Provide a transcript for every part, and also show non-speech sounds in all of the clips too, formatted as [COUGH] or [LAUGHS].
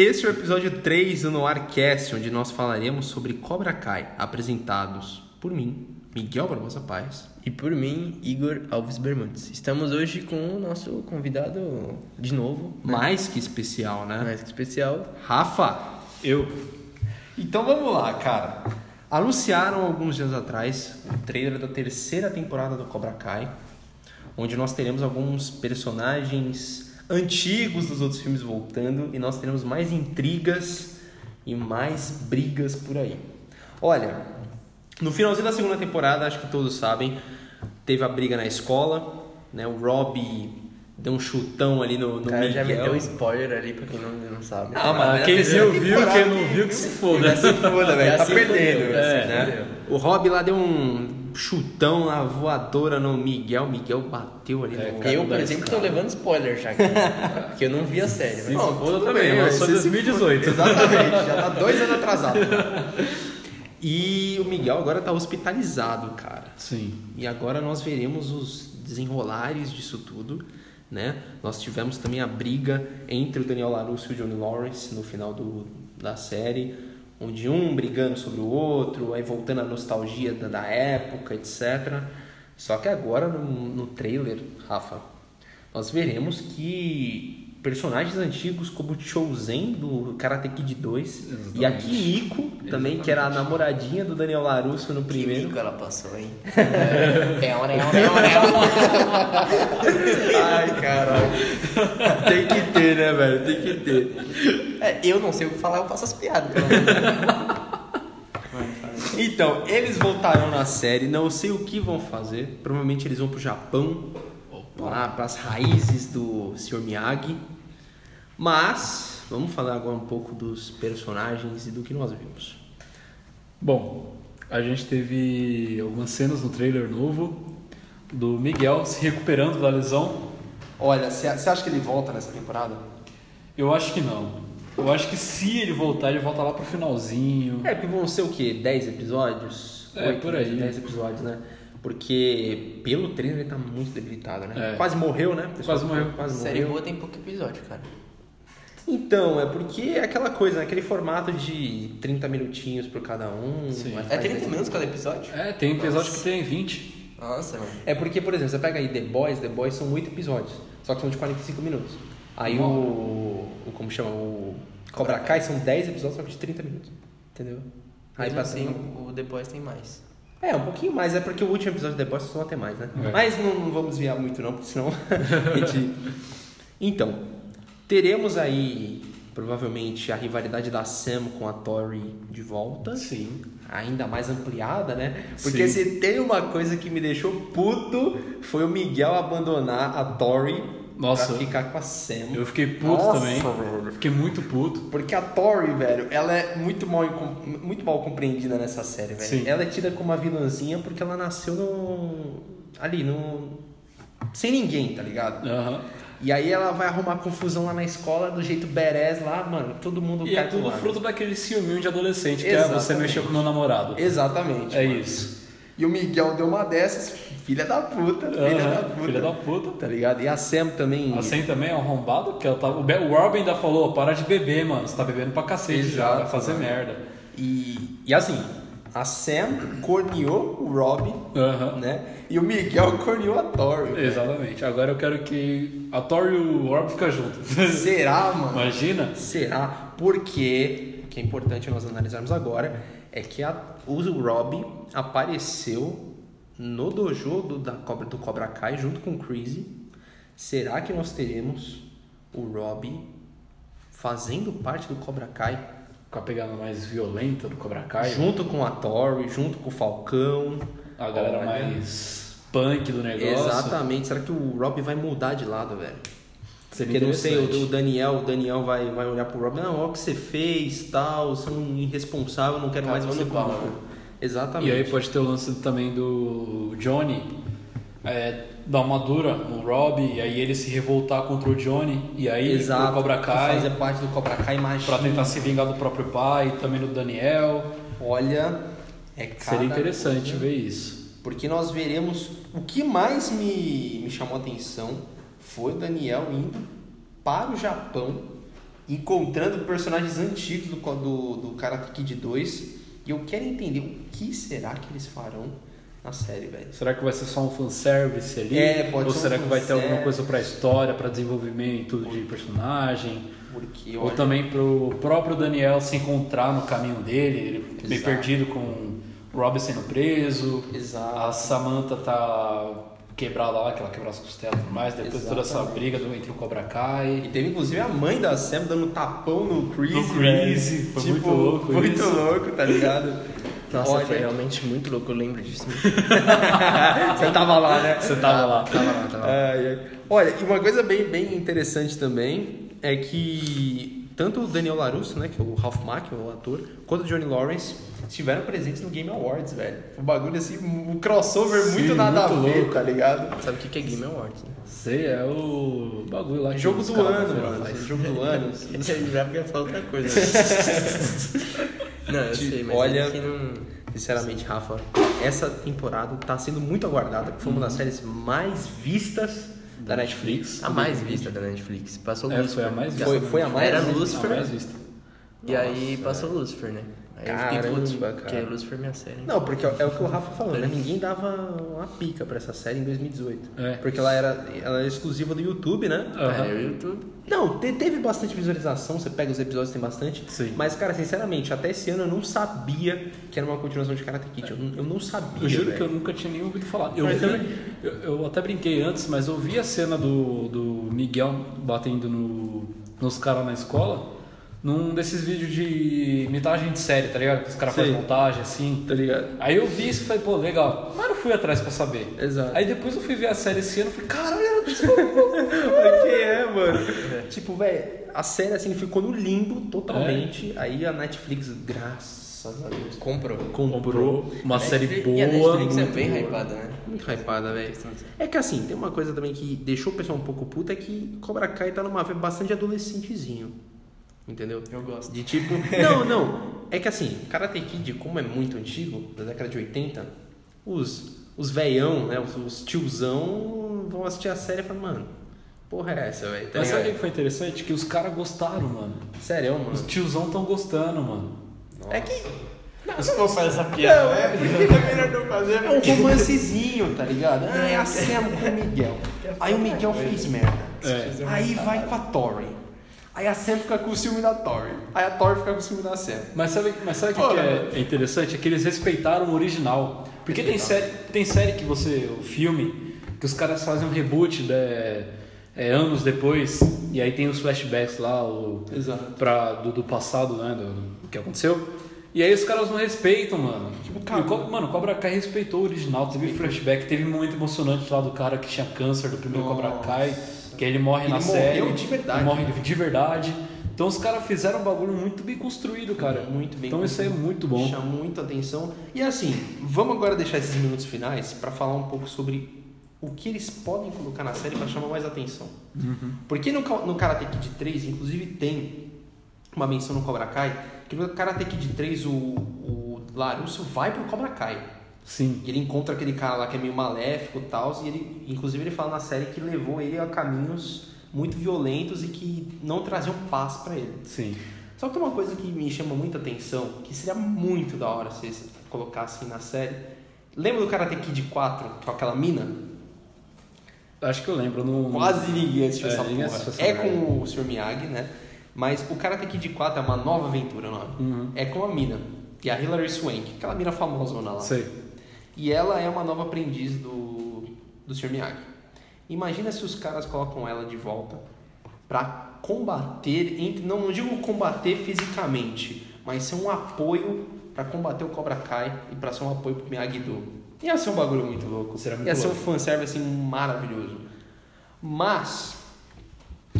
Este é o episódio 3 do Noircast, onde nós falaremos sobre Cobra Kai, apresentados por mim, Miguel Barbosa Paz. E por mim, Igor Alves Bermudes. Estamos hoje com o nosso convidado de novo, né? Mais que especial, né? mais que especial. Rafa. Eu. Então vamos lá, cara. Anunciaram alguns dias atrás o trailer da terceira temporada do Cobra Kai, onde nós teremos alguns personagens antigos dos outros filmes voltando e nós teremos mais intrigas e mais brigas por aí. Olha, no finalzinho da segunda temporada, acho que todos sabem, teve a briga na escola, né? O Rob deu um chutão ali no, no cara já me Miguel. deu spoiler ali, pra quem não, não sabe. Ah, mas quem é a viu, terceira viu, quem não viu, que se foda. Já se foda, velho. Tá se perdendo. fudeu, já assim, né? O Rob lá deu um chutão na voadora no Miguel. Miguel bateu ali É, no eu, por exemplo, cara. levando spoiler já aqui. [LAUGHS] porque eu não vi a série. Mas... Não, tudo também, eu mas sou você se 2018. foda. Exatamente, já tá dois anos atrasado. [LAUGHS] E o Miguel agora tá hospitalizado, cara. Sim. E agora nós veremos os desenrolares disso tudo, né? Nós tivemos também a briga entre o Daniel LaRusso e o Johnny Lawrence no final do, da série, onde um brigando sobre o outro, aí voltando a nostalgia da, da época, etc. Só que agora no, no trailer, Rafa, nós veremos que personagens antigos como o Chozen do Karate Kid 2 e a Exatamente. Kimiko também, que era a namoradinha do Daniel LaRusso no Que primeiro. mico ela passou, hein? [LAUGHS] Ai, caralho. Tem que ter, né, velho? Tem que ter. É, eu não sei o que falar, eu faço as piadas. [LAUGHS] Então, eles voltaram na série, não sei o que vão fazer. Provavelmente eles vão pro Japão, lá pras raízes do Sr. Miyagi. Mas, vamos falar agora um pouco dos personagens e do que nós vimos. Bom, a gente teve algumas cenas no trailer novo do Miguel se recuperando da lesão. Olha, você acha que ele volta nessa temporada? Eu acho que não. Eu acho que se ele voltar, ele volta lá pro finalzinho. É, porque vão ser o quê? 10 episódios? É, por aí. 10 episódios, né? Porque pelo trailer ele tá muito debilitado, né? É. Quase morreu, né? Quase morreu. Quase série morreu. boa tem pouco episódio, cara. Então, é porque é aquela coisa, né? aquele formato de 30 minutinhos por cada um. Sim. É faz 30 dez minutos cada episódio? É, tem episódio que tem 20. Nossa, mano. É porque, por exemplo, você pega aí The Boys, The Boys são 8 episódios, só que são de 45 minutos. Aí o, o. Como chama? O Cobra Kai são 10 episódios, só que de 30 minutos. Entendeu? Aí passa. assim, o The Boys tem mais. É, um pouquinho mais, é porque o último episódio de The Boys só até mais, né? É. Mas não, não vamos desviar muito não, porque senão [LAUGHS] a gente... Então, teremos aí provavelmente a rivalidade da Sam com a Tori de volta. Sim. Ainda mais ampliada, né? Porque Sim. se tem uma coisa que me deixou puto, foi o Miguel abandonar a Tori Nossa. pra ficar com a Sam. Eu fiquei puto Nossa, também. velho. Fiquei muito puto. Porque a Tori, velho, ela é muito mal, muito mal compreendida nessa série, velho. Sim. Ela é tida como uma vilãzinha porque ela nasceu no. ali, no. sem ninguém, tá ligado? Aham. E aí ela vai arrumar confusão lá na escola do jeito badass lá, mano, todo mundo E cai é tudo fruto daquele ciúminho de adolescente, que é você Exatamente. mexeu com meu namorado. Exatamente. É mano. isso. E o Miguel deu uma dessas, filha da puta, filha Aham, da puta. Filha da puta. Tá ligado? E a Sam também. A Sam também é arrombado, porque ela tá... o Robin ainda falou, para de beber, mano. Você tá bebendo pra cacete já, Exato, vai fazer mano. merda. E, e assim, a Sam corneou o Robin, Aham. né? E o Miguel corneou a Tori. Exatamente. Agora eu quero que a Thor e o Rob ficam juntos. [LAUGHS] Será, mano? Imagina? Será? Porque o que é importante nós analisarmos agora é que a, o Rob apareceu no dojo do, da Cobra, do Cobra Kai junto com o Crazy. Será que nós teremos o Rob fazendo parte do Cobra Kai Com a pegada mais violenta do Cobra Kai. junto com a Tori, junto com o Falcão? A galera Olha. mais punk do negócio. Exatamente. Será que o Rob vai mudar de lado, velho? Seria Porque não sei, o, Daniel, o Daniel vai, vai olhar pro Rob, não, olha o que você fez, tal, você é um irresponsável, não quero mais Cavando você né? Exatamente. E aí pode ter o lance também do Johnny é, dar uma dura no Rob, e aí ele se revoltar contra o Johnny, e aí Exato, pro Cobra Kai fazer parte do Cobra Kai, imagina. pra tentar se vingar do próprio pai, também do Daniel. Olha, é cada Seria interessante ver isso. Porque nós veremos. O que mais me, me chamou a atenção foi o Daniel indo para o Japão encontrando personagens antigos do, do, do Karate Kid 2. E eu quero entender o que será que eles farão na série, velho. Será que vai ser só um fanservice ali? É, pode Ou ser um será que vai ter alguma coisa pra história, pra desenvolvimento de personagem? Porque, Ou olha, também pro próprio Daniel se encontrar no caminho dele, ele meio Exato. perdido com o Rob sendo preso. A Exato. Samantha tá quebrada lá, que ela quebrou as costelas e tudo mais, depois toda essa Exatamente. briga do, entre o Cobra Kai. E teve inclusive a mãe da Sam dando um tapão no Chris. No Chris, foi Tipo, muito louco Muito isso. louco, tá ligado? [LAUGHS] Nossa, Olha, foi realmente muito louco, eu lembro disso. [LAUGHS] [LAUGHS] Você tava lá, né? Você tava lá. Tava lá, tava lá. Olha, e uma coisa bem, bem interessante também é que tanto o Daniel LaRusso, né, que é o Ralph Macchio, o ator, quanto o Johnny Lawrence estiveram presentes no Game Awards, velho. Um bagulho assim, um crossover Sim, muito nada muito a ver, louco. tá ligado? Sabe o que que é Game Awards, né? Sei, é o bagulho lá Jogo do ano, mano. faz. Jogo do ano. Já ia falar outra coisa. [LAUGHS] não, eu sei, mas Olha- é que não... Sinceramente, Rafa, essa temporada tá sendo muito aguardada, porque foi uma das séries mais vistas da Netflix. A mais vista da Netflix. Passou É, Lucifer. foi a mais vista. Foi- foi a mais Era vista, Lucifer. A mais vista. E aí passou Lucifer, né? Aí eu fiquei Caramba, puto, cara. porque Lucifer é minha série. Não, porque é o que o Rafa falou, né? Ninguém dava uma pica pra essa série em 2018. É. Porque ela era, ela era exclusiva do YouTube, né? Aham. É, o YouTube. Não, te- teve bastante visualização, você pega os episódios, tem bastante. Sim. Mas, cara, sinceramente, até esse ano eu não sabia que era uma continuação de Karate Kid. Eu, não- eu não sabia. Eu juro que eu nunca tinha nem ouvido falar. Eu, vi- também- eu, eu até brinquei antes, mas eu vi a cena do, do Miguel batendo no, nos caras na escola num desses vídeos de imitagem de série, tá ligado? Que os caras fazem montagem assim. Tá ligado? Aí eu vi isso e falei, pô, legal. Mas não fui atrás pra saber. Exato. Aí depois eu fui ver a série esse ano e falei, caralho, [LAUGHS] Quem é, mano? Tipo, velho, a série assim ficou no limbo totalmente. Aí a Netflix, graças a Deus, Comprou. comprou. uma série Netflix- boa. E a Netflix é muito bem boa. hypada, né? Muito hypada, velho. É que assim, tem uma coisa também que deixou o pessoal um pouco puto, é que Cobra Kai tá numa vibe bastante adolescentezinho. Entendeu? Eu gosto. De tipo. [LAUGHS] Não, não. É que assim, Karate Kid, como é muito antigo, da década de 80, os, os veião, né? Os, os tiozão vão assistir a série e falam, mano, porra é essa, velho? Tá Mas sabe o que foi interessante? Que os caras gostaram, mano. Sério, mano. Os tiozão tão gostando, mano. É que. Não, você não faz essa piada, né? [LAUGHS] É melhor não fazer. É um romancezinho, tá ligado? Ah, é a Sam com o Miguel. Aí o Miguel fez merda. É. Aí vai com a Tori. Aí a Sam fica com o ciúme da Tori. Aí a Tori fica com o ciúme da Sam. Mas sabe, mas sabe o que, que é, é interessante? É que eles respeitaram o original. Porque tem série, tem série que você. O filme, que os caras fazem um reboot né, é, anos depois, e aí tem os flashbacks lá o, Exato. pra, do, do passado, né? Do, do que aconteceu. E aí os caras não respeitam, mano. Tipo, cara- Co- mano, Cobra Kai respeitou o original, teve flashback, teve um momento emocionante lá do cara que tinha câncer do primeiro Cobra Nossa. Kai, que ele morre Ele na morreu série. de verdade. Ele morre de verdade. Então os caras fizeram um bagulho muito bem construído, cara. Muito bem Então isso aí é muito bom. Chama muita atenção. E assim, vamos agora deixar esses minutos finais pra falar um pouco sobre o que eles podem colocar na série pra chamar mais atenção. Porque no, no Karate Kid 3, inclusive, tem uma menção no Cobra Kai, que no Karate Kid 3 o, o Larusso vai pro Cobra Kai. Sim. E ele encontra aquele cara lá que é meio maléfico e tal, e ele, inclusive ele fala na série que levou ele a caminhos muito violentos e que não traziam paz pra ele. Sim. Só que tem uma coisa que me chama muita atenção, que seria muito da hora se eles colocassem na série. Lembra do Karate Kid 4, com aquela mina? Acho que eu lembro. Não... Quase ninguém assistiu É, essa porra. assistiu É com o Sr. Miyagi, né? Mas o Karate Kid 4 é uma nova aventura, não é? Uhum. É com a mina. E a Hilary Swank, aquela mina famosona lá. Sei. E ela é uma nova aprendiz do, do Sr. Miyagi. Imagina se os caras colocam ela de volta pra combater, entre, não, não digo combater fisicamente, mas ser um apoio pra combater o Cobra Kai e pra ser um apoio pro Miyagi-Do. Ia ser um bagulho muito louco. Será muito Ia ser um louco. fanservice assim, maravilhoso. Mas,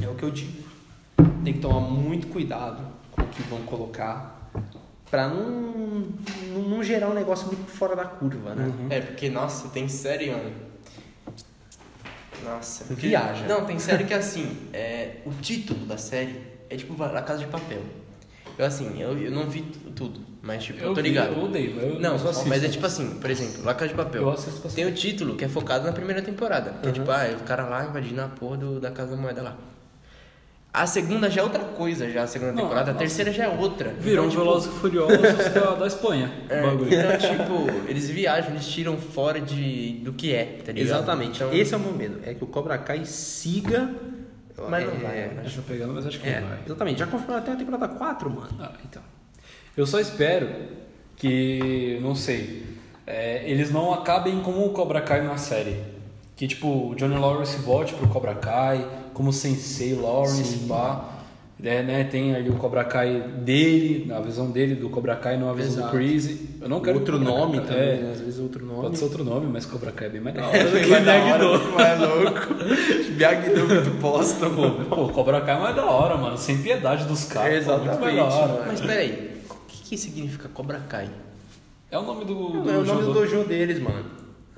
é o que eu digo. Tem que tomar muito cuidado com o que vão colocar pra não, não, não gerar um negócio muito fora da curva, né? É, porque, nossa, tem série, mano. Nossa. porque- Viaja. Não, tem série que assim, é, o título da série é tipo La Casa de Papel. Eu assim, eu, eu não vi tu- tudo, mas tipo, eu, tô vi, ligado. Eu odeio, mas eu Não, eu só assisto. mas é tipo assim, por exemplo, La Casa de Papel. Eu assisto pra Tem o título que é focado na primeira temporada. Que é tipo, ah, é o cara lá invadindo a porra do, da Casa da Moeda lá. A segunda já é outra coisa, já a segunda Não, temporada. A nossa. terceira já é outra. Virou um então, tipo, Velozes e Furiosos da, da Espanha. [LAUGHS] é, então, tipo, eles viajam, eles tiram fora de, do que é, tá ligado? Exatamente. Então, Esse é o meu medo. É que o Cobra Kai siga. Mas não é, vai, né? Deixa eu pegando, mas acho que É, não vai. exatamente. Já confirmaram até a temporada 4, mano. Ah, então. Eu só espero que, não sei, é, eles não acabem como o Cobra Kai na série. Que, tipo, o Johnny Lawrence volte pro Cobra Kai, como Sensei Lawrence, Sim. pá. É, né, tem ali o Cobra Kai dele, a visão dele do Cobra Kai, não a visão Exato. do Crazy. Eu não quero outro nome Kai- também, é, né? Às vezes outro nome. Pode ser outro nome, mas Cobra Kai é bem mais da hora do que que mais da hora, Miyagi-Do. muito mais louco. Miyagi-Do muito bosta, [LAUGHS] Pô, pô, Cobra Kai é mais da hora, mano. Sem piedade dos caras. pô, muito mais da Exatamente, hora. Mas peraí, o que, que significa Cobra Kai? É o nome do. É o nome do dojo deles, mano.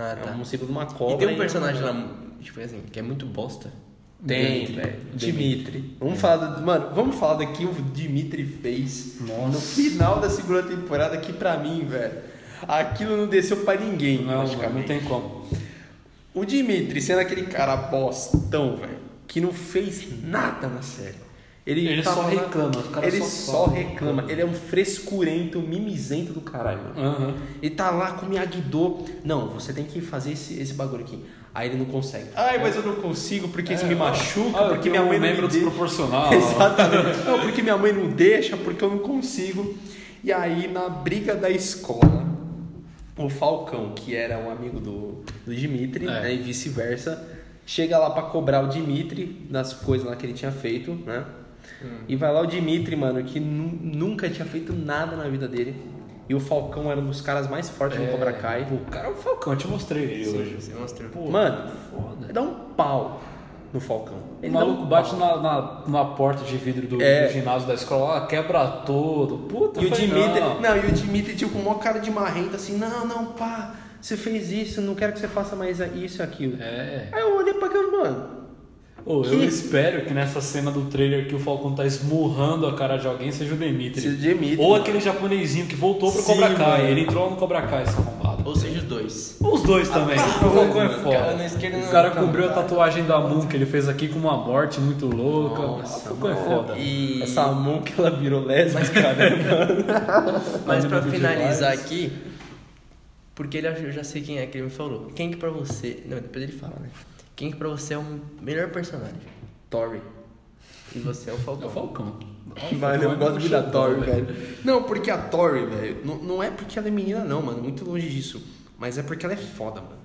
Ah, É tá. um símbolo de uma cobra. E tem um personagem lá, tipo assim, que é muito bosta. Tem, Dimitri. velho. Dimitri. Vamos falar do, Mano, vamos falar daqui o Dimitri fez Nossa. no final da segunda temporada que pra mim, velho. Aquilo não desceu pra ninguém, Não, mano, não tem como. O Dimitri sendo aquele cara bostão, velho, que não fez nada na série. Ele, Ele tava só reclama, caras Ele só só, reclama. Ele é um frescurento, mimizento do caralho, mano. Aham. Ele tá lá com o Miyagi-Do. Não, você tem que fazer esse, esse bagulho aqui. Aí ele não consegue. Ai, mas eu não consigo porque isso me machuca, Ah, porque minha mãe um não membro me deixa. desproporcional. [LAUGHS] Exatamente. Não, porque minha mãe não deixa, porque eu não consigo. E aí, na briga da escola, o Falcão, que era um amigo do, do Dimitri, É. né, e vice-versa, chega lá pra cobrar o Dimitri das coisas lá que ele tinha feito, né? E vai lá o Dimitri, mano, que nu- nunca tinha feito nada na vida dele. E o Falcão era um dos caras mais fortes no Cobra Kai. Pô, o cara é o Falcão, eu te mostrei ele hoje. Você mostrou. Pô, Mano, foda. dá um pau no Falcão. O Ele dá maluco um bate na, na, numa porta de vidro do, É. do ginásio da escola, lá, quebra todo. Puta, E o Dimitri, não. não. e o Dimitri, tipo, com uma cara de marrento, assim, não, não, pá, você fez isso, não quero que você faça mais isso e aquilo. É. Aí eu olhei pra aquilo, mano. Ô, eu Que- espero que nessa cena do trailer que o Falcão tá esmurrando a cara de alguém seja o Dimitri. Seja o Dimitri. Ou aquele japonesinho que voltou pro Sim, Cobra Kai. mano. Ele entrou no Cobra Kai, esse arrombado. Ou seja, os dois. Os dois também. Ah, o Falcão é mano, foda. cara na esquerda o cara não, cobriu a cara. tatuagem da Moon que ele fez aqui com uma morte muito louca. Nossa, o Falcão é mano. foda. E... Essa mão que ela virou lésbica, né? [LAUGHS] Mas pra finalizar aqui, porque ele, eu já sei quem é que ele me falou. Quem que pra você. Não, depois ele fala, né? Quem que pra você é o melhor personagem? Tori. E você é o É Falcão. o Falcão. Mano, eu é gosto muito da Tori, velho. Não, porque a Tori, velho, não, não é porque ela é menina, não, mano. Muito longe disso. Mas é porque ela é foda, mano.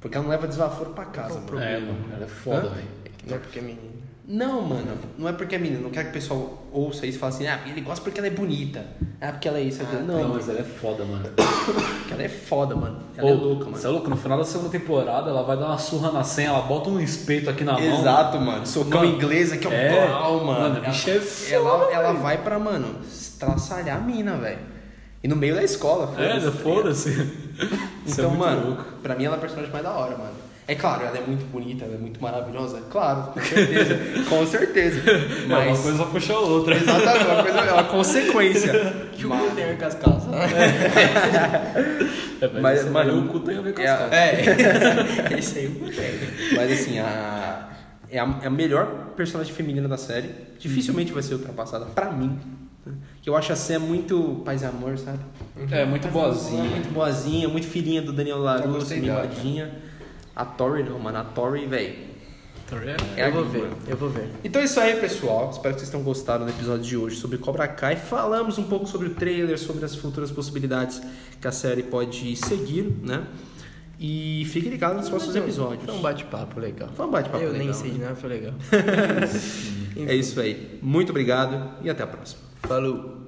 Porque ela não leva desaforo pra casa, mano. É, mano, ela é foda, velho. Não é porque é menino. Não, mano, não é porque é menina. Não quero que o pessoal ouça isso e fale assim, ah, ele gosta porque ela é bonita. Ah, porque ela é isso. aquilo. não, Não, mas ela é foda, mano. porque [COUGHS] ela é foda, mano. Ela é louca, mano. Você é louco? No final da segunda temporada, ela vai dar uma surra na senha, ela bota um espeto aqui na mão. Exato, mano. Socão Mano, inglesa que é um é, pau, mano. mano, a bicha é ela, foda, ela vai pra, mano, estraçalhar a mina, velho. E no meio da escola, É, foda-se. foda-se. Isso é Então, muito mano, louco. pra mim ela é a personagem mais da hora, mano. É claro, ela é muito bonita, ela é muito maravilhosa. Claro, com certeza. [LAUGHS] com certeza. Mas... Mas. Uma coisa puxa a outra. Exatamente, uma coisa, é uma consequência. Que [LAUGHS] o cu tem a ver com as calças. É, [LAUGHS] Mas, mas, mano, o cu tem a ver com é as a- calças. É, isso aí o cu tem. Mas assim, a, é, a, é a melhor personagem feminina da série. Dificilmente vai ser ultrapassada, pra mim. Que eu acho a Sam muito paz e amor, sabe? É, muito boazinha. Muito boazinha, muito filhinha do Daniel LaRusso, mimadinha. A Tori não, mano. A Tori, velho. É eu vou ver, eu vou ver. Então é isso aí, pessoal. Espero que vocês tenham gostado do episódio de hoje sobre Cobra Kai. Falamos um pouco sobre o trailer, sobre as futuras possibilidades que a série pode seguir, né? E fiquem ligados nos próximos episódios. Foi um bate-papo legal. Foi um bate-papo Eu nem legal, sei de né? nada, foi legal. [LAUGHS] [LAUGHS] É isso aí. Muito obrigado e até a próxima. Falou.